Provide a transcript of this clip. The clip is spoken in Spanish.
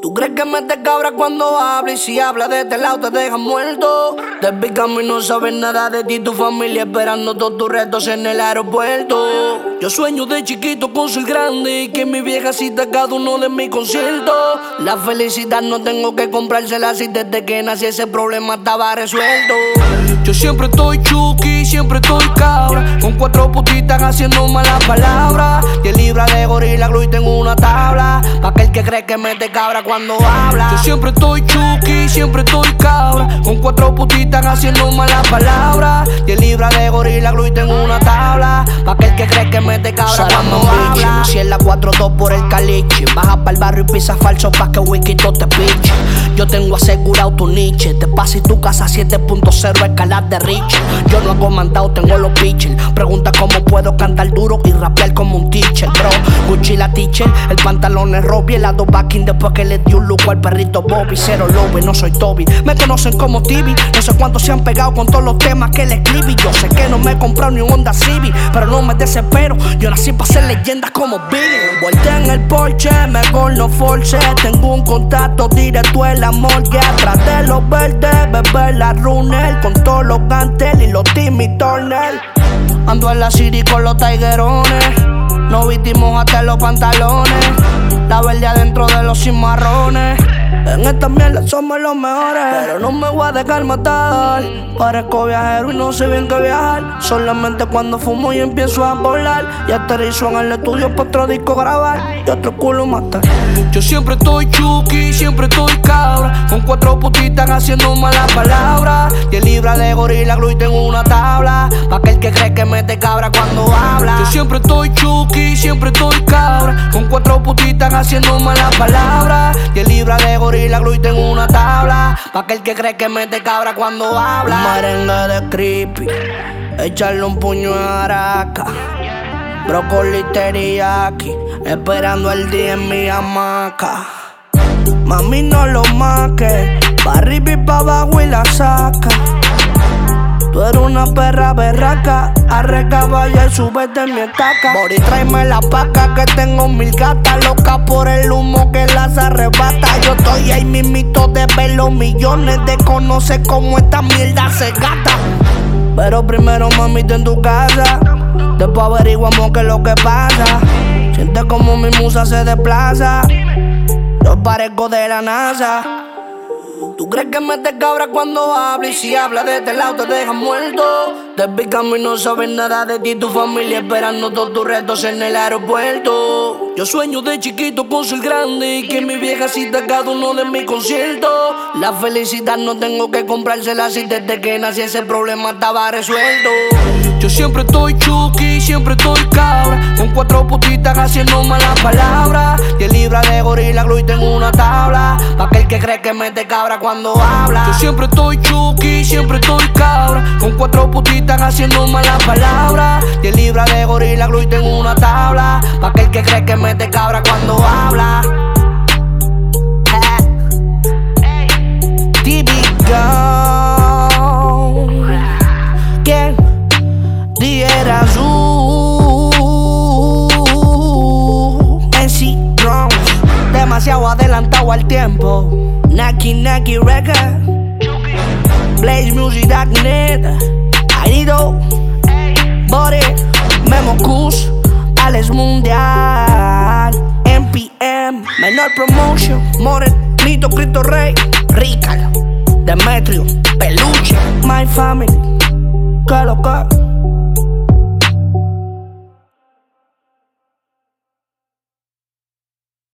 ¿Tú crees que me te cabra cuando habla? Y si habla de este lado te deja muerto. Te y no sabes nada de ti, tu familia esperando todos tus retos en el aeropuerto. Yo sueño de chiquito con ser grande y que mi vieja cita cada uno de mis conciertos. La felicidad no tengo que comprársela si desde que nací ese problema estaba resuelto. Yo siempre estoy chuki, siempre estoy cabra. Con cuatro putitas haciendo malas palabras. Y el libra de gorila glue tengo una tabla. Pa' aquel que cree que mete cabra cuando habla. Yo siempre estoy chuki, siempre estoy cabra. Con cuatro putitas haciendo malas palabras. Y el libra de gorila glue tengo una tabla. Pa' aquel que cree que mete cabra cuando habla. Si en la 4-2 por el caliche. Baja pa'l barrio y pisa falso pa' que wiki te piche. Yo tengo asegurado tu niche. Te pasa y tu casa 7.0 escalar de rich. Yo no hago mandado, tengo los pitchers. Pregunta cómo puedo cantar duro y rapear como un teacher, bro. Gucci la teacher, el pantalón es Robbie, el lado backing después que le dio un look al perrito Bobby. Cero lobe, no soy Toby. Me conocen como Tibi, no sé cuántos se han pegado con todos los temas que le escribí. Yo sé que no me he comprado ni un Honda Civic, pero no me desespero. Yo nací para ser leyendas como Billy. Vuelta en el Porsche, mejor no force. Tengo un contacto directo en la morgue. Atrás de los verdes, beber la runner con todos los gantel y los Timmy Turner. Ando en la city con los tiguerones. No vistimos hasta los pantalones. La verde adentro de los cimarrones. En esta mierda somos los mejores. Pero no me voy a dejar matar. Parezco viajero y no sé bien qué viajar. Solamente cuando fumo y empiezo a volar. Y aterrizo en el estudio para otro disco grabar. Y otro culo matar. Yo siempre estoy chuki, siempre estoy cabra. Con cuatro putitas haciendo malas palabras. Y el libra de gorila glue tengo una tabla. Pa' aquel que cree que mete cabra cuando habla. Yo siempre estoy chuki, siempre estoy cabra. Con cuatro putitas haciendo malas palabras. Y el libra de gorila glue y tengo una tabla. Pa' aquel que cree que mete cabra cuando habla. Un merengue de creepy. Echarle un puño a araca. Brócoli teriyaki, esperando el día en mi hamaca. Mami, no lo maques, pa' arriba y pa' abajo y la saca. Tú eres una perra berraca, arre caballa y súbete en mi estaca. Mori, tráeme la paca que tengo mil gatas loca por el humo que las arrebata. Mismito de ver los millones de conocer cómo esta mierda se gata. Pero primero, mami, en tu casa. Después averiguamos qué es lo que pasa. Siente como mi musa se desplaza. Yo parezco de la NASA. ¿Tú crees que me cabra cuando habla? Y si habla de este lado te deja muerto. Te picamos y no sabes nada de ti, tu familia esperando todos tus retos en el aeropuerto. Yo sueño de chiquito con ser grande y que mi vieja cita cada uno de mis conciertos. La felicidad no tengo que comprársela si desde que nací ese problema estaba resuelto. Yo siempre estoy chuki, siempre estoy cabra. Cuatro putitas haciendo malas palabras. Y el libra de gorila glue y tengo una tabla. Pa' aquel que cree que mete cabra cuando habla. Yo siempre estoy chuki, siempre estoy cabra. Con cuatro putitas haciendo malas palabras. Y el libra de gorila glue y tengo una tabla. Pa' aquel que cree que mete cabra cuando habla. Demasiado adelantado al tiempo. Naki Naki Record. Blaze Music.net. Aido. Body. Memo Kus. Alex Mundial. MPM. Menor Promotion. More. Nito Cristo Rey. Rical. Demetrio. Peluche. My Family. Que lo que.